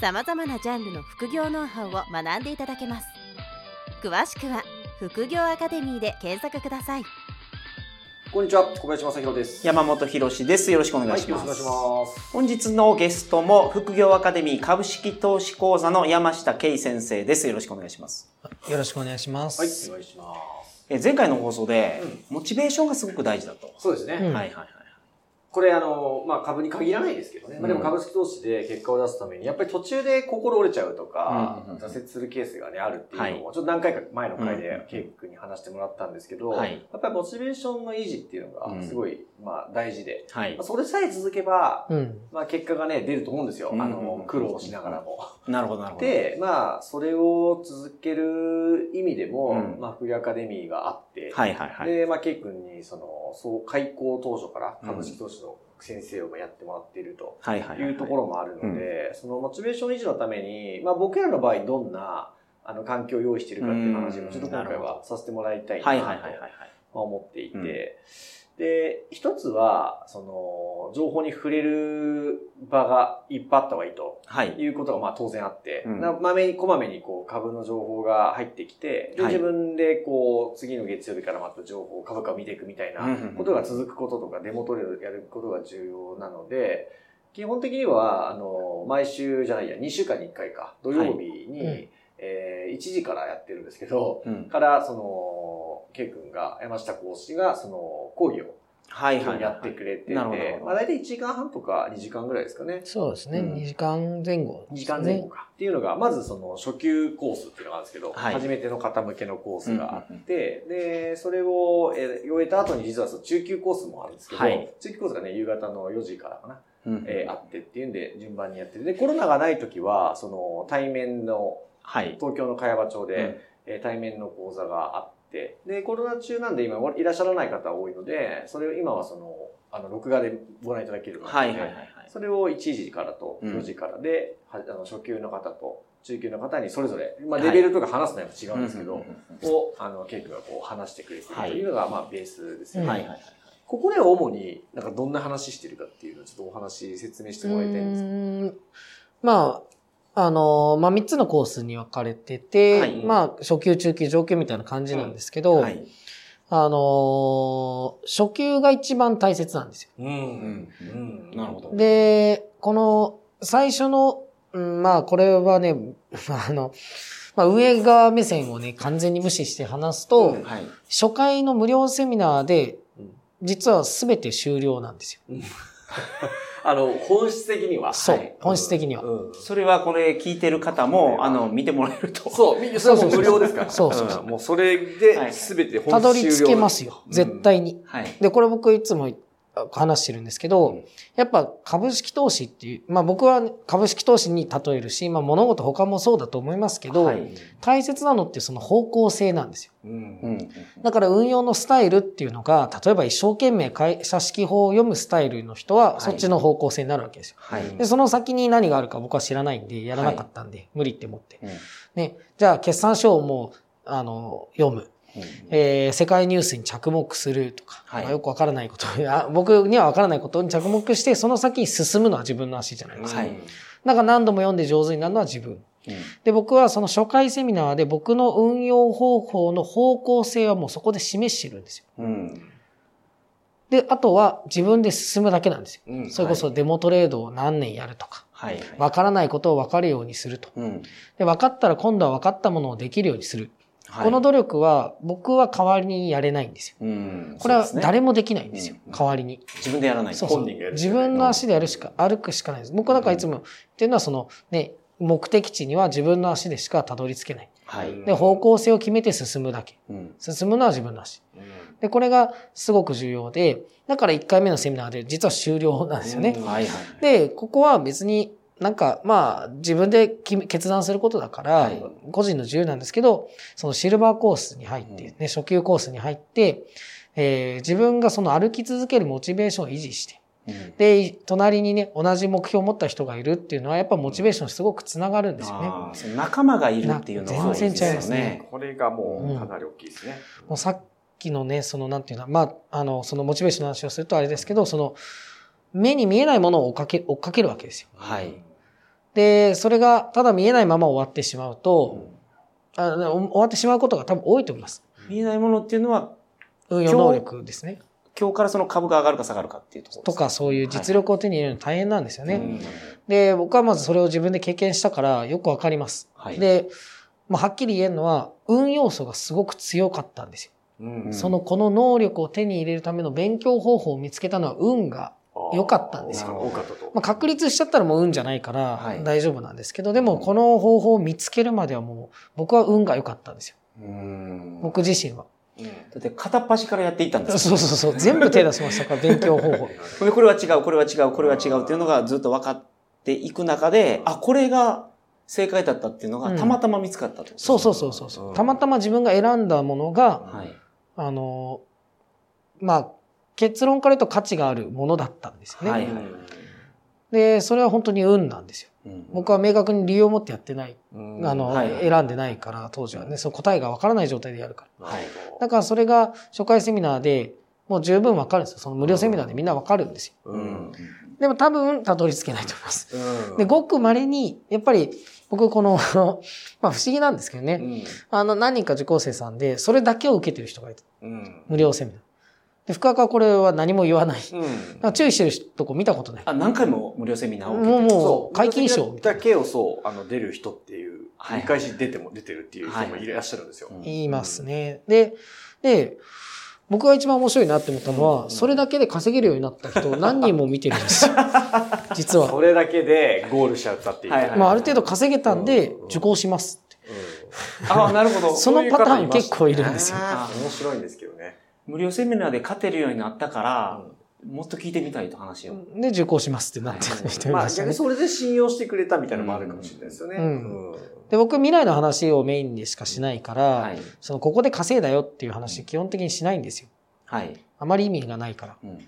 さまざまなジャンルの副業ノウハウを学んでいただけます詳しくは「副業アカデミー」で検索くださいこんにちは、小林正宏です。山本博史です。よろしくお願いします。はい、よろしくお願いします。本日のゲストも、副業アカデミー株式投資講座の山下圭先生です。よろしくお願いします。よろしくお願いします。はい、お願いします。え前回の放送で、モチベーションがすごく大事だと。そうですね。うんはいはいはい。これあの、まあ、株に限らないですけどね。まあ、でも株式投資で結果を出すために、やっぱり途中で心折れちゃうとか、挫折するケースがね、あるっていうのを、ちょっと何回か前の回で、ケイ君に話してもらったんですけど、はいやっぱりモチベーションの維持っていうのが、すごい、まあ、大事で、はいまあ、。それさえ続けば、うん。まあ、結果がね、出ると思うんですよ。あの、苦労しながらも。なるほどなるほど。で、まあ、それを続ける意味でも、うんまあ、フリアカデミーがあって、はいはいはい。で、まあ、ケイ君に、その、そう、開校当初から株式投資の先生をやってもらっているとはいはいはい。いうところもあるので、そのモチベーション維持のために、まあ、僕らの場合、どんな、あの、環境を用意しているかっていう話も、ちょっと今回はさせてもらいたいないはいはいはいはい。思っていて、うんで、一つは、その、情報に触れる場がいっぱいあった方がいいと。はい。いうことがまあ当然あって、うんなまめに、こまめにこう株の情報が入ってきて、で、はい自分でこう、次の月曜日からまた情報、株価を見ていくみたいなことが続くこととか、デモトレードやることが重要なので、基本的には、あの、毎週じゃないや、2週間に1回か、土曜日に、はいうんえー1時からやってるんですけど、うん。から、その、ケイ君が、山下講師が、その、講義をはいはいはい。やってくれてて、まあ大体1時間半とか2時間ぐらいですかね。そうですね。うん2時間前後、2時間前後。か。っていうのが、まずその初級コースっていうのがあるんですけど、はい初めての方向けのコースがあって、で、それをえー終えた後に実はその中級コースもあるんですけど、はい中級コースがね、夕方の4時からかな、うん。えーあってっていうんで順番にやってて、で、コロナがない時は、その対面の、はい。東京の茅場町で、うんえー対面の講座があって、で、コロナ中なんで今いらっしゃらない方多いので、それを今はその、あの、録画でご覧いただけるので、はいはいはいはい。それを1時からとうん4時からで、はあの初級の方と中級の方にそれぞれ、まあ、はいレベルとか話すのは違うんですけど、うんうんうんを、あの、ケイ君がこう話してくれてるというのが、まあ、ベースですよね。はいはいはい。ここでは主に、なんかどんな話してるかっていうのをちょっとお話説明してもらいたいんです。うーんまあ、あの、まあ、3つのコースに分かれてて、はいまあ、初級、中級、上級みたいな感じなんですけど、はい。あの、初級が一番大切なんですよ。うん。うんなるほど。で、この、最初の、うんまあ、これはね、あの、まあ、上側目線をね、完全に無視して話すと、うんはい。初回の無料セミナーでうん、実は全て終了なんですよ。あの、本質的には。そうはい本質的にはうんそれはこれ聞いてる方も、あの、見てもらえると。そう、みそれはもう無料ですから。そうそうそうんもうそれで、すべて本質たどり着けますよ。絶対に。はい。で、これ僕いつも話してるんですけど、うんやっぱ株式投資っていう、まあ僕は株式投資に例えるし、まあ物事他もそうだと思いますけど、はい大切なのってその方向性なんですよ。うんうん。だから運用のスタイルっていうのが、例えば一生懸命会社式法を読むスタイルの人は、いそっちの方向性になるわけですよ。はい。で、その先に何があるか僕は知らないんで、やらなかったんで、無理って思って。うんね、じゃあ決算書をもう、あの、読む。えー世界ニュースに着目するとか、はいまあよくわからないこと、僕にはわからないことに着目して、その先に進むのは自分の足じゃないですか。はいだから何度も読んで上手になるのは自分。うんで、僕はその初回セミナーで僕の運用方法の方向性はもうそこで示してるんですよ。うん。で、あとは自分で進むだけなんですよ。うんそれこそデモトレードを何年やるとか、はい。わからないことをわかるようにすると。うん。で、分かったら今度は分かったものをできるようにする。はいこの努力は僕は代わりにやれないんですよ。うん。これは誰もできないんですよ。うん代わりに。自分でやらないとそうそう本人がやるしかない自分の足でやるしか、歩くしかないです。僕なんかいつも言ってるのはそのね、目的地には自分の足でしかたどり着けない。はい。で、方向性を決めて進むだけ。うん。進むのは自分の足。で、これがすごく重要で、だから1回目のセミナーで実は終了なんですよね。はいはい。で、ここは別に、なんか、まあ、自分で決断することだから、はい個人の自由なんですけど、そのシルバーコースに入って、ね、初級コースに入って、えー自分がその歩き続けるモチベーションを維持して、うんで、隣にね、同じ目標を持った人がいるっていうのは、やっぱモチベーションすごくつながるんですよね。仲間がいるっていうのはな全然違いますねこれがもうかなり大きいですね。もうさっきのね、その、なんていうの、まあ、あの、そのモチベーションの話をするとあれですけど、その、目に見えないものを追っかけ、追っかけるわけですよ。はい。で、それがただ見えないまま終わってしまうと、あの終わってしまうことが多分多いと思います。見えないものっていうのは、運用能力ですね。今日からその株が上がるか下がるかっていうところとか、そういう実力を手に入れるの大変なんですよね。うんで、僕はまずそれを自分で経験したからよくわかります。はい。で、まあ、はっきり言えるのは、運要素がすごく強かったんですよ。うんその、この能力を手に入れるための勉強方法を見つけたのは運が良かったんですよ。多かったと。まあ、確立しちゃったらもう運じゃないからはい大丈夫なんですけど、でもこの方法を見つけるまではもう僕は運が良かったんですよ。うん僕自身は。だって片っ端からやっていったんですそうそうそう。全部手出しましたから、勉強方法。これは違う、これは違う、これは違うっていうのがずっと分かっていく中で、あ、これが正解だったっていうのがたまたま見つかったとうそうそうそうそう。たまたま自分が選んだものが、はい。あの、まあ、結論から言うと価値があるものだったんですよね。はいで、それは本当に運なんですよ。うん僕は明確に理由を持ってやってない。うんあの、はい選んでないから、当時はね、その答えがわからない状態でやるから。はい。だからそれが初回セミナーでもう十分わかるんですよ。その無料セミナーでみんなわかるんですよ。ううんん。でも多分たどり着けないと思います。うんで、ごく稀に、やっぱり僕この、まあ不思議なんですけどね、うんあの何人か受講生さんで、それだけを受けてる人がいた。うん無料セミナー。で、深川はこれは何も言わない。うん注意してるとこ見たことない。あ、何回も無料セミナーを受けもうてる。もう、解禁賞だけをそう、あの、出る人っていう、はい繰り返し出ても出てるっていう人もいらっしゃるんですよ。うん言いますね。で、で、僕が一番面白いなって思ったのは、それだけで稼げるようになった人を何人も見てるんですよ。実は。それだけでゴールしちゃったっていう。はいはいまあ、ある程度稼げたんで、受講しますって。あ、なるほど。そのパターン結構いるんですよ。面白いんですけどね。無料セミナーで勝てるようになったから、もっと聞いてみたいと話を。で、受講しますってなってる人いまね。逆にそれで信用してくれたみたいなのもあるかもしれないですよね。うんで、僕未来の話をメインでしかしないから、はい。その、ここで稼いだよっていう話基本的にしないんですよ。はい。あまり意味がないから。うん。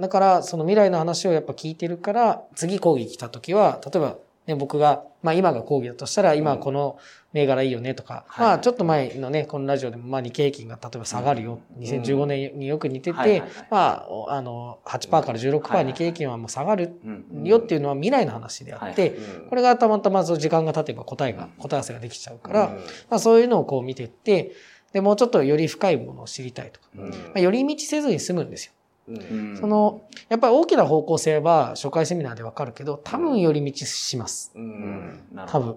だから、その未来の話をやっぱ聞いてるから、次講義来た時は、例えば、ね、僕が、まあ今が講義だとしたら、今はこの銘柄いいよねとか、はいまあちょっと前のね、このラジオでも、まあ日経平均が例えば下がるよ。2015年によく似ててまあ、おあの、8%から16%はい日経平均はもう下がるうん。よっていうのは未来の話であって、うん。これがたまたまその時間が経てば答えが、答え合わせができちゃうから、うん。まあそういうのをこう見てって、で、もうちょっとより深いものを知りたいとか、うん。まあ、寄り道せずに済むんですよ。うんうんその、やっぱり大きな方向性は初回セミナーでわかるけど、多分寄り道します。ううんん。なる多。分。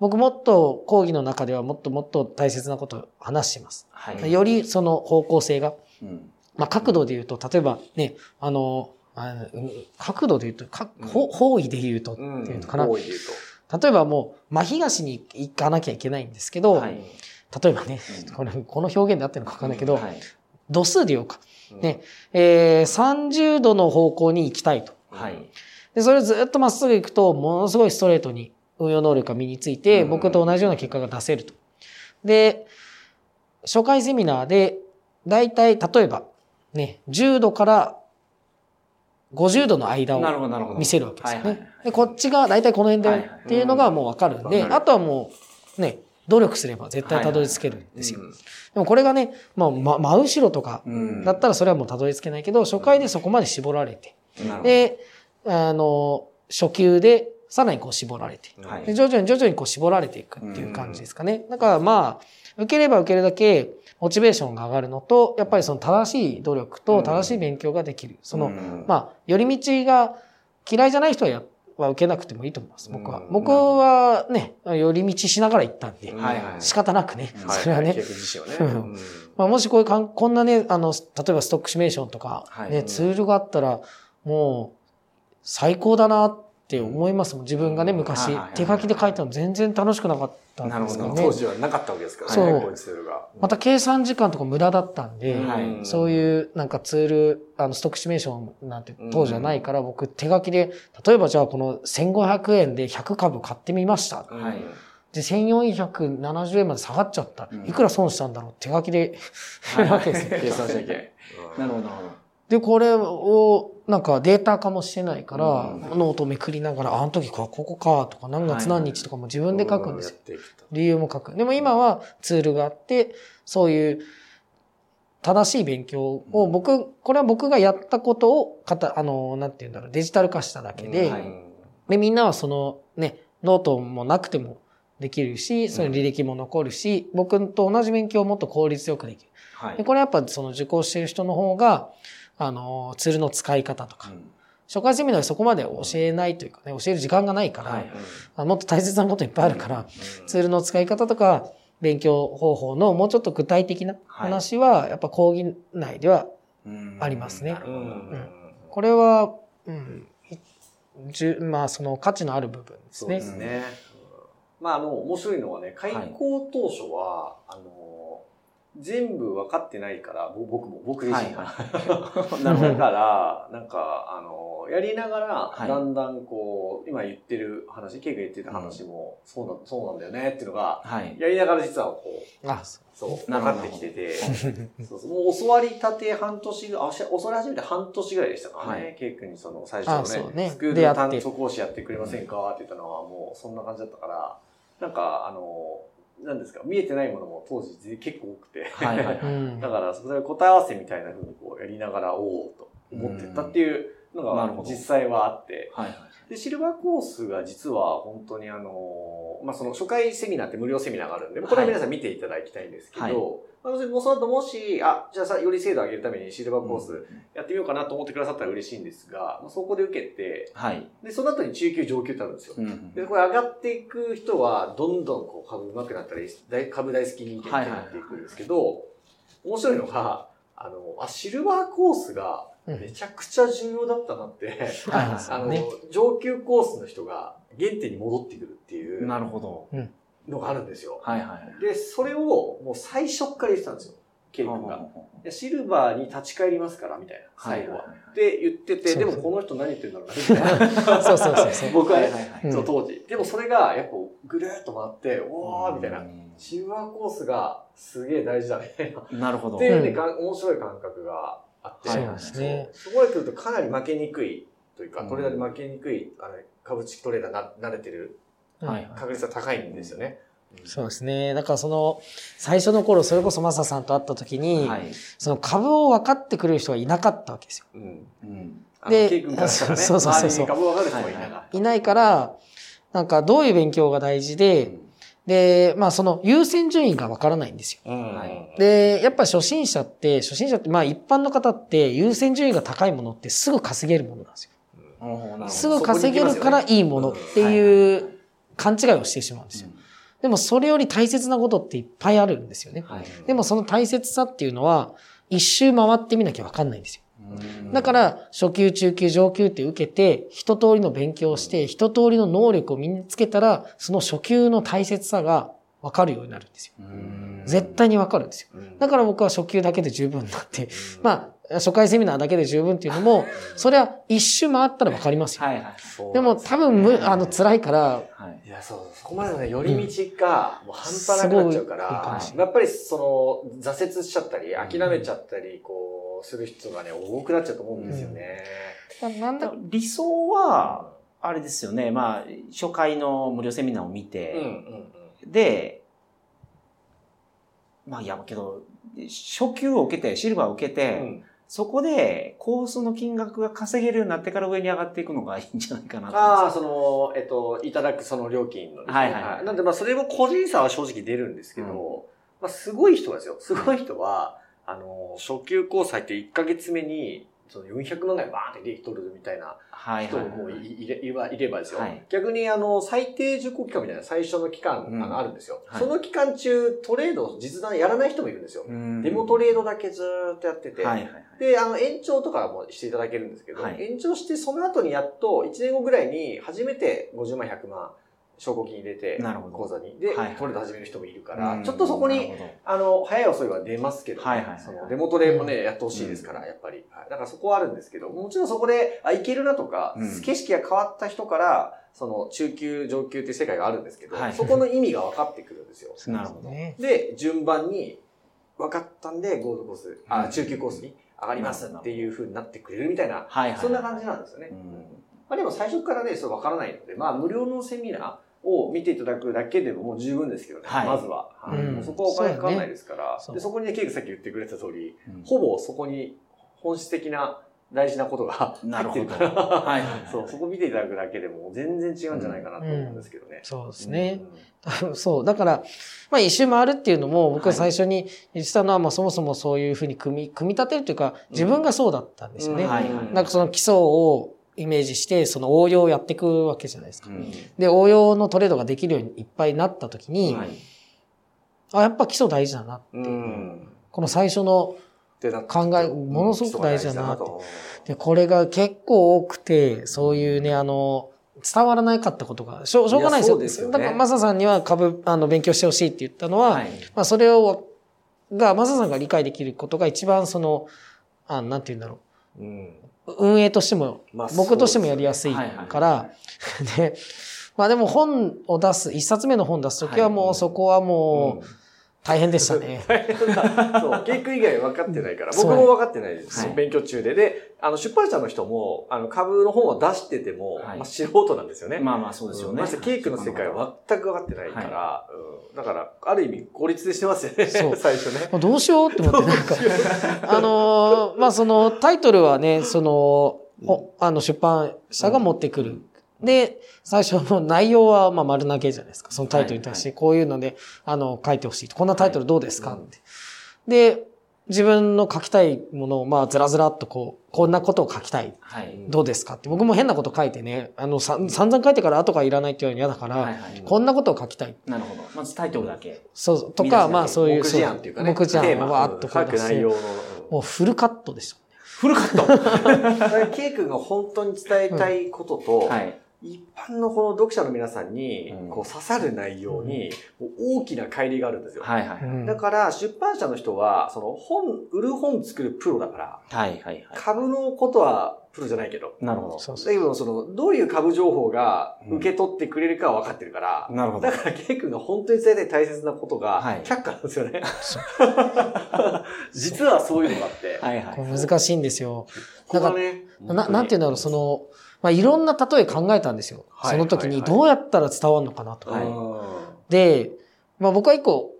僕もっと講義の中ではもっともっと大切なことを話します。はい。よりその方向性が、うん。まあ角度で言うと、例えばね、あの、あのうん角度で言うと、かほ方位で言うとってうんいうのかな。多いで言う例えばもう、真東に行かなきゃいけないんですけど、はい。例えばねうん、これ、この表現で合ってるのかわかんないけど、はい。度数で言おうか。と。ねえー、30度の方向に行きたいと。はい。で、それをずっとまっすぐ行くと、ものすごいストレートに運用能力が身について、うん僕と同じような結果が出せると。で、初回セミナーで、だいたい例えば、ね、10度から50度の間を。見せるわけですよね。で、こっちがだいたいこの辺だよっていうのがもうわかるんで、うんあとはもう、ね、努力すれば絶対たどり着けるんですよ。うんでもこれがね、まあ、ま、真後ろとかうん。だったらそれはもうたどり着けないけど、初回でそこまで絞られて。で、あの、初級でさらにこう絞られて、はいで徐々に徐々にこう絞られていくっていう感じですかね。だからまあ、受ければ受けるだけモチベーションが上がるのと、やっぱりその正しい努力と正しい勉強ができる。その、うんまあ、寄り道が嫌いじゃない人はやは受けなくてもいいと思います、僕は。う。ん。僕はね、寄り道しながら行ったんで。仕方なくね、はい それはね。まあ、もしこういうかん、こんなね、あの、例えばストックシミュレーションとか、はい。ね、ツールがあったら、もう、最高だなっって思いますもん。自分がね、はい昔手書きで書いたの全然楽しくなかったんですかなるほね当。時はなかったわけですか？らそう。ね、こういうツールが。また計算時間とか無駄だったんで、はい。そういうなんかツール、あの、ストックシミュレーションなんて当時はないから、僕手書きで、例えばじゃあこの1500円で100株買ってみました。うん。はい。で、1470円まで下がっちゃった。うん。いくら損したんだろう？手書きで。なるほど、なるほど。で、これを、なんかデータ化もしてないから、うんノートめくりながら、あの時か、ここか、とか、何月何日とかも自分で書くんですよ。理由も書く。でも今はツールがあって、そういう正しい勉強を僕、これは僕がやったことを、かた、あの、なんて言うんだろう、デジタル化しただけで、はいで、みんなはそのね、ノートもなくてもできるし、その履歴も残るし、僕と同じ勉強をもっと効率よくできる。はい。でこれやっぱその受講してる人の方が、あの、ツールの使い方とか、うん。初回セミナーでそこまで教えないというかね、教える時間がないから、はいあもっと大切なこといっぱいあるから、ツールの使い方とか、勉強方法のもうちょっと具体的な話は、やっぱ講義内では、うん。ありますね。これは、うん、いじゅまあその価値のある部分ですね。そうで。すね。まあ、あの、面白いのはね、開校当初は、あの、全部分かってないから、ぼ僕も、僕自身が。なるほどだから、なんか、あの、やりながら、はい。だんだんこう、今言ってる話、ケイが言ってた話も、そうな、そうなんだよねっていうのが、はい。やりながら実はこう、あ、そそう、分かってきてて、そうそうもう教わりたて半年あし教わり始めて半年ぐらいでしたからね、はい。ケイ君にその最あ初のね、スクールの単素講師やってくれませんかって言ったのはもうそんな感じだったから、なんかあの、なんですか、見えてないものも当時結構多くて、はいはいはい。だからそれ答え合わせみたいな風にこうやりながら、おおと思ってったっていうのが実際はあって、はいはい。で、シルバーコースが実は本当にあの、まあ、その初回セミナーって無料セミナーがあるんで、これは皆さん見ていただきたいんですけど、はいまあ、もうその後もし、あ、じゃあさ、より精度を上げるためにシルバーコースやってみようかなと思ってくださったら嬉しいんですが、まあ、そこで受けて、はい。で、その後に中級上級ってあるんですよ。うんで、これ上がっていく人は、どんどんこう株上手くなったり、大株大好き人間になっていくんですけど、面白いのが、あの、あ、シルバーコースがめちゃくちゃ重要だったなって、ああの、ね上級コースの人が原点に戻ってくるっていうなるほど。のがあるんですよ。はいはい。で、それをもう最初っから言ってたんですよ。ケイ君が。いやシルバーに立ち返りますから、みたいな、最後は。って言ってて、でもこの人何言ってんだろうな、みたいな。そうそうそうそう。僕はね、はいはいはいうんそう当時。でもそれが、やっぱぐるーっと回って、おーみたいな。シルバーコースがすげえ大事だね。なるほど。っていうね、面白い感覚があって。はいそうですね。そこへ来るとかなり負けにくいというか、うんトレーダーで負けにくい、あの株式トレーダーな慣れてるはいはい。確率が高いんですよね。そうですね。だからその、最初の頃、それこそマサさんと会った時に、はい。その株を分かってくれる人がいなかったわけですよ。うん。うん。でね、そうそうそうそう周りに株分かる人がいなかった。いないから、なんかどういう勉強が大事で、で、まあその優先順位が分からないんですよ。で、やっぱ初心者って、初心者って、まあ一般の方って優先順位が高いものってすぐ稼げるものなんですよ。すぐ稼げるからいいものっていう勘違いをしてしまうんですよ。でもそれより大切なことっていっぱいあるんですよね。はい。でもその大切さっていうのは、一周回ってみなきゃわかんないんですよ。うん。だから、初級、中級、上級って受けて、一通りの勉強をして、一通りの能力を身につけたら、その初級の大切さがわかるようになるんですよ。うん。絶対にわかるんですよ。うん。だから僕は初級だけで十分だって、まあ、初回セミナーだけで十分っていうのも、それは一周回ったらわかりますよ。はいはい。でも多分む、あの、辛いから、はい。いや、そう、そこまでのね、寄り道がもう半端なくなっちゃうからやっぱりその、挫折しちゃったり、諦めちゃったり、こう、する人がね、多くなっちゃうと思うんですよね。なんだ、理想は、あれですよね。まあ、初回の無料セミナーを見うん、うて、ん、で、まあ、いや、けど、初級を受けて、シルバーを受けうて、ん。そこでコースの金額が稼げるようになってから上に上がっていくのがいいんじゃないかなとああ。その、えっと、いただくその料金のね、はいはいはいなんで、まあ、それも個人差は正直出るんですけど、まあ、すごい人はですよ。すごい人は、あの、初級交際って1ヶ月目に、その400万ぐらいバーンって利益取るみたいな人。もいいれいれいればですよ、はい。逆にあの、最低受講期間みたいな最初の期間、うん。あのあるんですよ、はい。その期間中、トレード、実弾やらない人もいるんですよ。うん。デモトレードだけずーっとやってて、はいはいはい。で、あの、延長とかもしていただけるんですけど、はい。延長してその後にやっと1年後ぐらいに初めて50万、100万、証拠金入れて、口座に。で、はいはいトレード始める人もいるから、うんちょっとそこに、あの、早い遅いは出ますけど、はいはいはいそのデモトレもね、やってほしいですから、やっぱり。はいだからそこはあるんですけど、もちろんそこで、あ、いけるなとか、うん景色が変わった人から、その中級、上級っていう世界があるんですけど、はいそこの意味が分かってくるんですよ。なるほど。ね。で、順番に、分かったんで、ゴールドコース、うあ、ん中級コースに上がりますっていう風になってくれるみたいな、はいはい。そんな感じなんですよね。うんまあでも最初からね、そう分からないので、まあ無料のセミナーを見ていただくだけでももう十分ですけどね、はいまずは。はいうんそこはお金かかんないですから、そうでそこにね、ケイクさっき言ってくれた通り、うんほぼそこに本質的な大事なことが。入ってるから、はい。そう、そこ見ていただくだけでも全然違うんじゃないかなと思うんですけどね。そうですね。うん。そう。だから、まあ一周回るっていうのも、僕ははい最初に言ってたのは、まあそもそもそういうふうに組み、組み立てるというか、自分がそうだったんですよね。なんかその基礎をイメージして、その応用をやっていくわけじゃないですか。うんで、応用のトレードができるようにいっぱいなった時に、はいあ、やっぱ基礎大事だな。うん。この最初の考えものすごく大事だなってうんで、これが結構多くて、そういうね、あの、伝わらなかったことが、しょうしょうがないですよ。すよねだから、マサさんには株、あの、勉強してほしいって言ったのは、はい。まあ、それを、が、マサさんが理解できることが一番その、あなんて言うんだろうん。う。運営としても、まあ僕としてもやりやすいから、で、まあでも本を出す、一冊目の本出すときはもうそこはもう大変でしたね。大変だ。そう、ケイク以外分かってないから、僕も分かってないです。はい勉強中で。で、あの、出版社の人も、あの、株の本を出してても、はいまあ、素人なんですよね。まあまあそうですよね。ましてケイクの世界は全く分かってないから、うん、だから、ある意味、効率でしてますよね、そう 最初ね。どうしようって思って、なんか、あのーまあそのタイトルはね、その、おあの出版社が持ってくる。で、最初の内容はまあ丸投げじゃないですか。そのタイトルに対して、こういうので、あの、書いてほしいと。こんなタイトルどうですか？って。で、自分の書きたいものを、まあ、ずらずらっとこう、こんなことを書きたい。はい。どうですか？って。僕も変なこと書いてね、あの、さ散々書いてから後がいらないっていうのは嫌だから、はいはいこんなことを書きたい。なるほど。まずタイトルだけ。そう、とか、まあそういう、目次案っていうかね。目次案わーっと書く内容の。もうフルカットでした。フルカット。だからケイ君が本当に伝えたいことと、はい。一般のこの読者の皆さんにうんこう刺さる内容に大きな乖離があるんですよ。はいはい。うんだから出版社の人は、その本、売る本作るプロだから、はいはいはい。株のことはプロじゃないけど、なるほど。そうそうだけどその、どういう株情報が受け取ってくれるかは分かってるから、なるほどだ。からケイ君が本当に伝えたい大切なことがはい、却下なんですよね。実はそういうのがあって。はいはい難しいんですよ。ここがね、な、なんていうんだろう、その、まあ、いろんな例え考えたんですよ。はいその時にはいはいどうやったら伝わるのかなと。はいで、まあ僕は一個、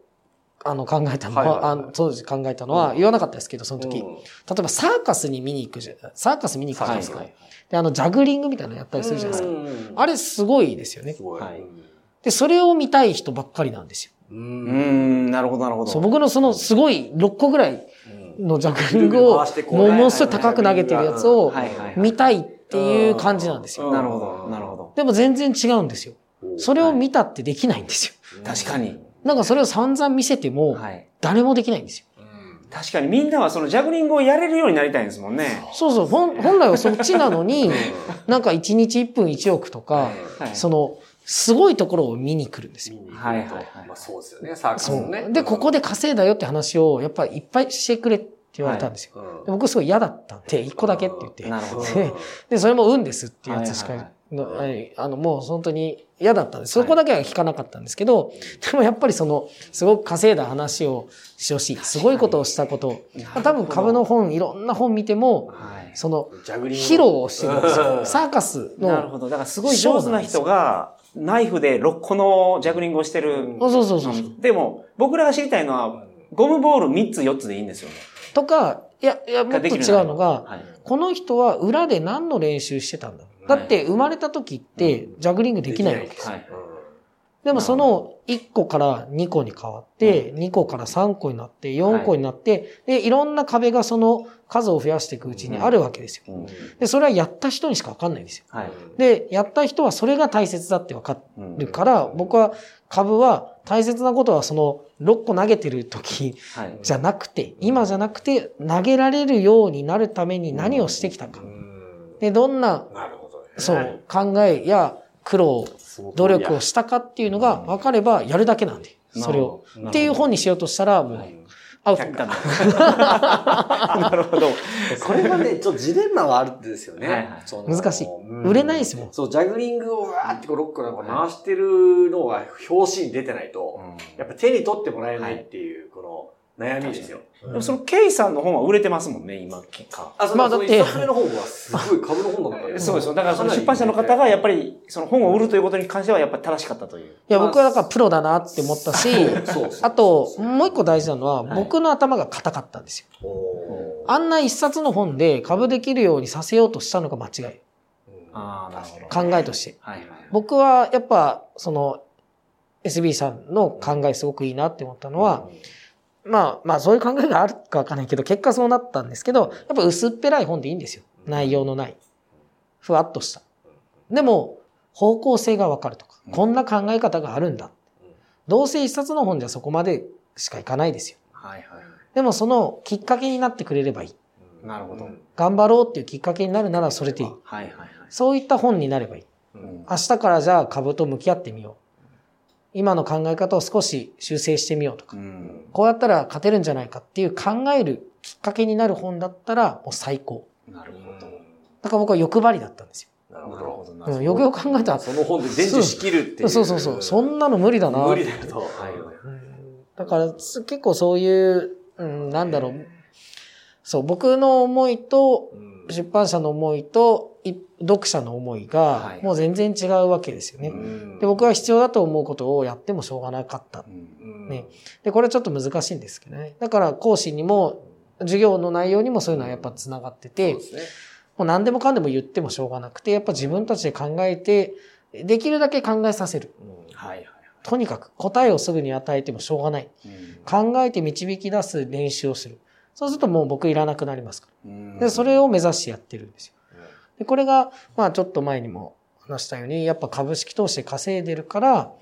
あの考えたのは、はいはいはいあの当時考えたのは、うん言わなかったですけど、その時。うん例えばサーカスに見に行くじゃ、サーカス見に行くじゃないですか。はいで、あの、ジャグリングみたいなのやったりするじゃないですか。うんあれすごいですよねす。で、それを見たい人ばっかりなんですよ。う。うんーん、なるほどなるほど。そう、僕のそのすごい6個ぐらいうんのジャグリングを、もうものすごい高く投げてるやつをはいはいはい。見たいっていう感じなんですよ。なるほど、なるほど。でも全然違うんですよ。それを見たってできないんですよ。確かに。なんかそれを散々見せても、はい。誰もできないんですよ。確かにみんなはそのジャグリングをやれるようになりたいんですもんね。そうそう、本本来はそっちなのに、なんか1日1分1億とか、はい。その、すごいところを見に来るんですよ。見に行くとはいはいはいまあそうですよね、サーカスね。う。で、ここで稼いだよって話を、やっぱりいっぱいしてくれ言われたんですよ。うん、で僕すごい嫌だったんで、1個だけって言って。でで、それも運ですっていうやつしか、はいはいのはいあの、もう本当に嫌だったんです。そこだけは聞かなかったんですけど、でもやっぱりその、すごく稼いだ話をしてほしい。すごいことをしたこと多分株の本、いろんな本見ても、はい。その、披露をしてるんですうよ。ん サーカスの、なるほど。だからすごい上手な人が、ナイフで6個のジャグリングをしてる。そうそうそうそう。でも、僕らが知りたいのは、ゴムボール3つ4つでいいんですよね。とか、いや、いや、もっと違うのが、はい。この人は裏で何の練習してたんだ。だって生まれた時ってジャグリングできないわけです。よ。はい。でもその1個から2個に変わって、2個から3個になって、4個になって、で、いろんな壁がその数を増やしていくうちにあるわけですよ。うんで、それはやった人にしかわかんないんですよ。はい。で、やった人はそれが大切だってわかうんるから、僕は株は大切なことはその6個投げてる時はい。じゃなくて、今じゃなくて投げられるようになるために何をしてきたか。で、どんな。そう、考えや苦労、努力をしたかっていうのが分かればやるだけなんで、それを。っていう本にしようとしたら、もう、アウト。ダ メなるほど。これはね、ちょっとジレンマはあるんですよね。はいはい難しいうん売れないですもん。そう、ジャグリングをわーってこうロックなんか回してるのが表紙に出てないと、やっぱ手に取ってもらえないっていう、この悩みですよ。でもそのケイさんの本は売れてますもんね、今、結果。あ、その、そのまあだって一冊目の本はすごい株の本の中で。そうですよ。だからその出版社の方がやっぱり、その本を売るということに関してはやっぱり正しかったという。いや、僕はだからプロだなって思ったし、そうそうあと、もう一個大事なのは、はい僕の頭が硬かったんですよ。あんな一冊の本で株できるようにさせようとしたのが間違い。ああ、なるほど。考えとして。はいはい。僕はやっぱ、その、SB さんの考えすごくいいなって思ったのは、まあ、まあそういう考えがあるかわかんないけど、結果そうなったんですけど、やっぱ薄っぺらい本でいいんですよ。内容のない。ふわっとした。でも、方向性がわかるとか、こんな考え方があるんだ。どうせ一冊の本じゃそこまでしかいかないですよ。はいはい。でもそのきっかけになってくれればいい。なるほど。頑張ろうっていうきっかけになるならそれでいい。はいはいはい。そういった本になればいい。うん明日からじゃあ株と向き合ってみよう。今の考え方を少し修正してみようとか。うん。こうやったら勝てるんじゃないかっていう考えるきっかけになる本だったらもう最高。なるほど。だから僕は欲張りだったんですよ。なるほど。なるほど。なうん、るほよくよく考えたら、その本で伝授しきるっていう。そうそうそう、そんなの無理だな。無理だと。はいうんだからつ結構そういう、うん、なんだろう。そう、僕の思いと、うん出版社の思いと、い読者の思いはいが、もう全然違うわけですよね。うんで、僕は必要だと思うことをやってもしょうがなかった。うんねで、これちょっと難しいんですけどね。だから講師にも、授業の内容にもそういうのはやっぱ繋がってて。もう何でもかんでも言ってもしょうがなくて、やっぱ自分たちで考えて、できるだけ考えさせる。とにかく答えをすぐに与えてもしょうがない。うん考えて導き出す練習をする。そうするともう僕いらなくなりますから。うんで、それを目指してやってるんですよ。で、これが、まあちょっと前にも話したように、やっぱ株式投資で稼いでるから、好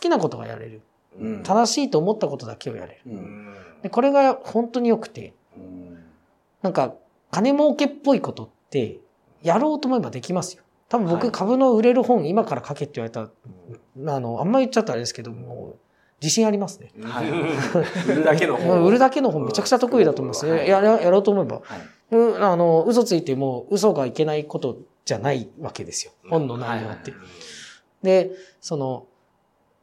きなことがやれる。うん正しいと思ったことだけをやれる。うんで、これが本当に良くて、うんなんか、金儲けっぽいことって、やろうと思えばできますよ。多分僕、はい株の売れる本今から書けって言われたら、あの、あんまり言っちゃったらあれですけども、自信ありますね。はい売るだけのもう 売るだけの本めちゃくちゃ得意だと思います。はいやややろうと思えば。はいうん、あの、嘘ついても嘘がいけないことじゃないわけですよ。本の内容って。で、その、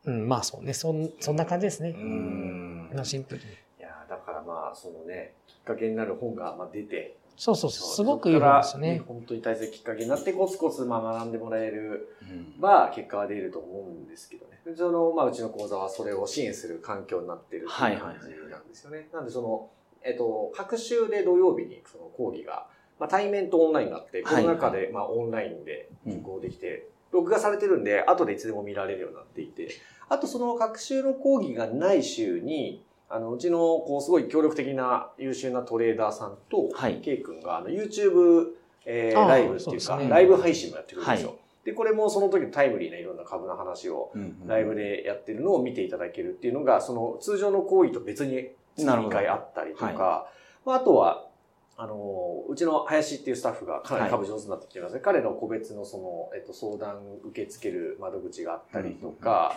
うん、まあそうね、そんそんな感じですね。うんのシンプルに。いやーだからまあ、そのね、きっかけになる本がまあ出て、そうそうそう、すごくいい本ですよね。本当に大切きっかけになってコツコツまあ学んでもらえるうんは結果は出ると思うんですけどね。その、まあうちの講座はそれを支援する環境になってるっていう感じなんですよね。なんでその、えっと、各週で土曜日にその講義が、まあ対面とオンラインがあって、コはい。ロナ禍でまあオンラインで受講できて、録画されてるんで、後でいつでも見られるようになっていて、あとその各週の講義がない週に、あの、うちの、こう、すごい協力的な優秀なトレーダーさんと、はい。ケイ君が、あの、YouTube、えーライブっていうか、ライブ配信もやってくるんですよ。はで、これもその時のタイムリーないろんな株の話を、ライブでやってるのを見ていただけるっていうのが、その通常の行為と別に2なるほど回あったりとか、はまあ、あとは、あの、うちの林っていうスタッフがかなり株上手になってきてますね。彼の個別のその、えっと、相談受け付ける窓口があったりとか、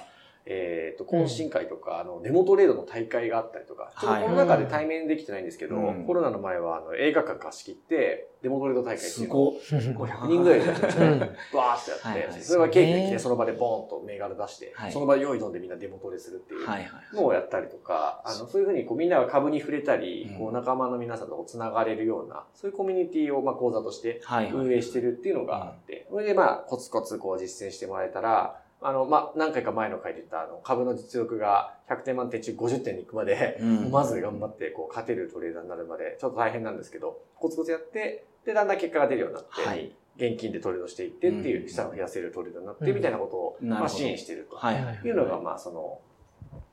えっと、懇親会とか、あの、デモトレードの大会があったりとか、ちょっとコロナ禍で対面できてないんですけど、うん。コロナの前はあの映画館貸し切って、デモトレード大会っていうのを500人ぐらいでやってました。ね。うん。わーってやって、はいはい。それはケーキで来て、ね。その場でボーンと銘柄出して、はい。その場で用意どんでみんなデモトレするっていうはいはい。のをやったりとか、あの、そういうふうにこうみんなが株に触れたり、うん。こう仲間の皆さんと繋がれるような、そういうコミュニティをまあ講座としてはいはい。運営してるっていうのがあって、それでまあコツコツこう実践してもらえたら、あの、まあ、何回か前の回で言ったあの株の実力が100点満点中50点に行くまで、うんまず頑張ってこう勝てるトレーダーになるまで、ちょっと大変なんですけど、コツコツやって、で、だんだん結果が出るようになって、はい。現金でトレードしていってっていう資産を増やせるトレーダーになってみたいなことを、まあ、支援しているとはいはい。いうのが、まあ、その、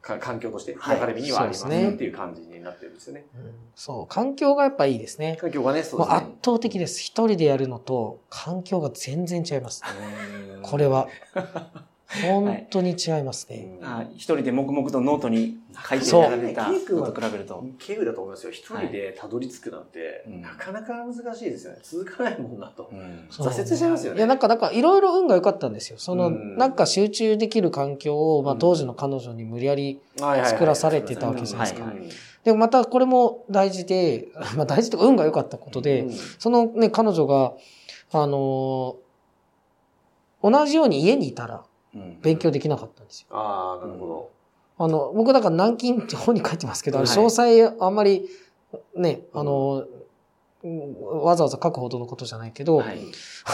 か環境として、はいアカデミーにはありますよっていう感じになってるんですよね。うんそう、環境がやっぱいいですね。環境がね、そうですね。圧倒的です。一人でやるのと環境が全然違います。これは。本当に違いますね。あ一人で黙々とノートに書いてそうやられたのと比べると。稀有だと思いますよ。一人でたどり着くなんて、はいなかなか難しいですよね。続かないもんなと。うん挫折しちゃいますよね。いや、なんか、なんか、いろいろ運が良かったんですよ。その、うんなんか集中できる環境を、まあ、うん当時の彼女に無理やりはいはいはい作らされてたわけじゃないですか。はいでもまたこれも大事で、まあ大事と運が良かったことで、うんそのね、彼女が、あのー同じように家にいたらうん勉強できなかったんですよ。ああ、なるほど。あの、僕だから南京って本に書いてますけど、詳細あんまりね、あのわざわざ書くほどのことじゃないけど、はい。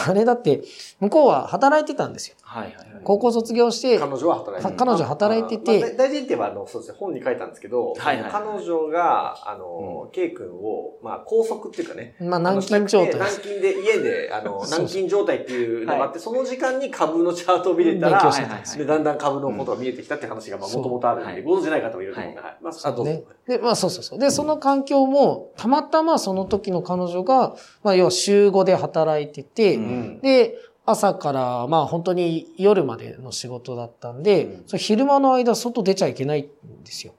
あれだって、向こうは働いてたんですよ。はいはいはい。高校卒業して、彼女は働いて彼女働いててまあ大事っては、あの、そうですね、本に書いたんですけど、はいはい彼女が、あの、ケイ君を、まあ、拘束っていうかね、まあ軟禁状態軟禁で、家で、あの、軟禁状態っていうのがあって、その時間に株のチャートを見れたら、勉強してたんでだんだん株のことが見えてきたって話が、まあ、もともとあるんで、はいご存知ない方もいると思うんで、はい。まあ、あ、どうぞ。ね。で、まあそうそうそう。で、その環境も、たまたまその時の彼女が、まあ要は週5で働いてて、うん。で、朝から、まあ本当に夜までの仕事だったんで、うん昼間の間外出ちゃいけないんですよ。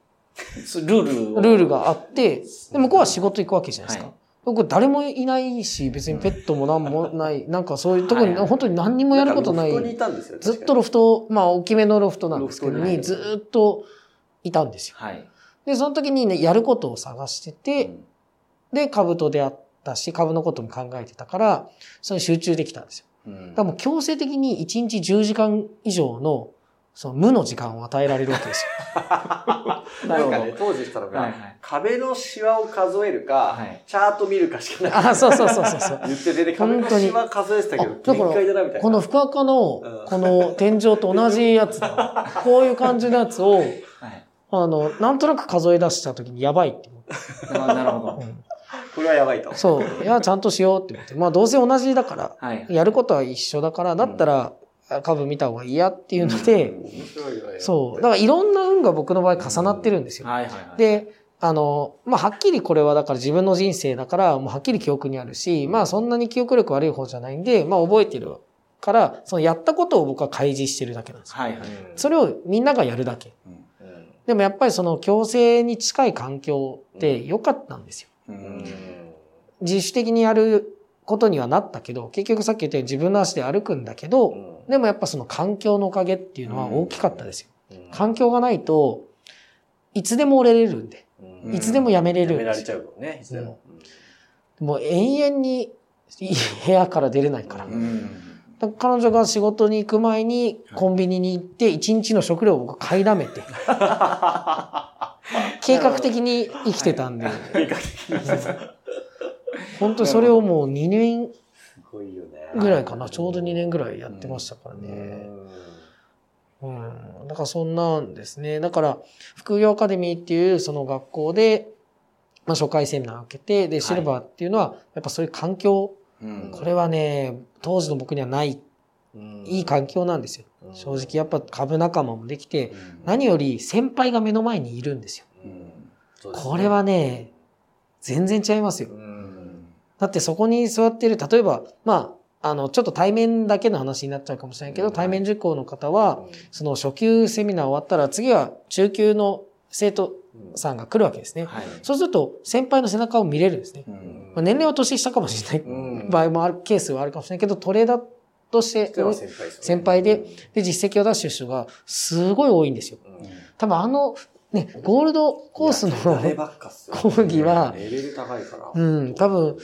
ルールをルールがあって、で、向こうは仕事行くわけじゃないですか。はい僕誰もいないし、別にペットも何もない、なんかそういうところに、はいはい本当に何にもやることない。んかロフトにいたんですよ。ずっとロフト、まあ大きめのロフトなんですけどに、ずーっといたんですよ。はい。で、その時にね、やることを探してて、うんで、株と出会ったし、株のことも考えてたから、それに集中できたんですよ。うんだからもう強制的に1日10時間以上の、その無の時間を与えられるわけですよ。なるほどなんかね、当時言ってたのが、はいはい壁のシワを数えるか、はいチャート見るかしかない。あ、そうそうそうそうそう。言ってて、で、壁のシワ数えてたけど、限界だな、みたいな。この深赤のうん、この天井と同じやつだ。こういう感じのやつを、はい。あの、なんとなく数え出した時にやばいって思って。ななるほど。これはやばいと。そう。いや、ちゃんとしようって思って。まあ、どうせ同じだから、はい。やることは一緒だから、だったら、株見た方がいいやっていうので、面白いわよそう。だからいろんな運が僕の場合重なってるんですよ。はいはいはい。で、あの、まあ、はっきりこれはだから自分の人生だから、もうはっきり記憶にあるし、まあ、そんなに記憶力悪い方じゃないんで、まあ、覚えてるから、そのやったことを僕は開示してるだけなんですよ。はいはい。それをみんながやるだけ。でもやっぱりその強制に近い環境って良かったんですよ。ううんん自主的にやることにはなったけど、結局さっき言ったように自分の足で歩くんだけど、でもやっぱその環境のおかげっていうのは大きかったですよ。環境がないと、いつでも折れれるんで、うん。いつでもやめれやる。んですよ。められちゃうもんね、いつでも。もう永遠に部屋から出れないから。うん。だから彼女が仕事に行く前にコンビニに行って一日の食料を僕買いだめて、計画的に生きてたんで、計画的に本当それをもう2年。ぐらいかな、ちょうど2年ぐらいやってましたからね。うんうん。だからそんなんですね。だから、副業アカデミーっていうその学校で、まあ初回セミナーを受けて、で、シルバーっていうのは、やっぱそういう環境、うんこれはね、当時の僕にはない、うんいい環境なんですよ。うん正直、やっぱ株仲間もできて、うん何より先輩が目の前にいるんですよ。これはね、全然違いますよ。うんだってそこに座ってる、例えば、まあ、あの、ちょっと対面だけの話になっちゃうかもしれないけど、うん対面受講の方は、その初級セミナー終わったら、次は中級の生徒さんが来るわけですね。はい。そうすると、先輩の背中を見れるんですね。うんまあ、年齢は年下かもしれないうん場合もある、ケースはあるかもしれないけど、トレーダーとして先輩でで、で、実績を出してる人がすごい多いんですよ。うん多分あの、ね、ゴールドコースの、講義はレベル高いから。うん、多分、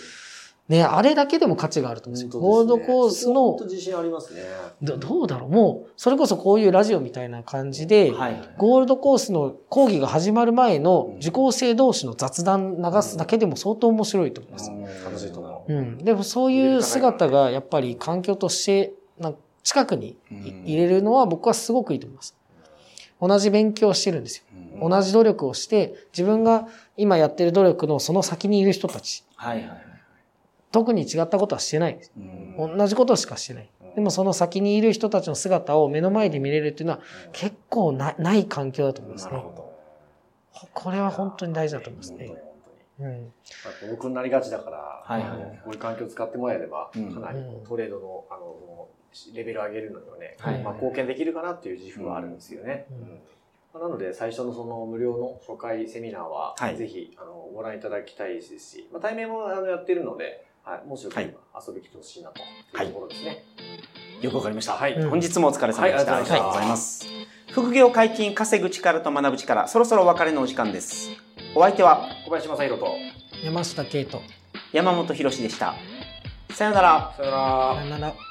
ね、あれだけでも価値があると思うんですよ。ゴールドコース本の当、自信ありますね。どどうだろうもう、それこそこういうラジオみたいな感じで、はい。ゴールドコースの講義が始まる前の受講生同士の雑談流すだけでも相当面白いと思います。楽しいと思うん。でもそういう姿がやっぱり環境としてなん近くにい入れるのは僕はすごくいいと思います。同じ勉強をしてるんですよ。うん同じ努力をして、自分が今やってる努力のその先にいる人たちはいはいはい。特に違ったことはしてない同じことしかしてない。でもその先にいる人たちの姿を目の前で見れるっていうのは結構なない環境だと思いますね。なるほど。これは本当に大事だと思いますね。うん。まあ僕になりがちだから、はいはいこういう環境を使ってもらえれば、うんかなりうんトレードの、あの、レベル上げるのにはね、はいまあ、貢献できるかなっていう自負はあるんですよね。うんうんまあなので、最初のその無料の初回セミナーは、はいぜひ、あの、ご覧いただきたいですし、まあ、対面もあのやってるので、はい、もしよければ遊びに来てほしいなというところですね。よくわかりました。はい。うん本日もお疲れ様でした。はいありがとうございまます。副業解禁、稼ぐ力と学ぶ力、そろそろお別れのお時間です。お相手は？小林正宏と、山下圭人。山本博史でした。さようなら。さよならさ。よなら。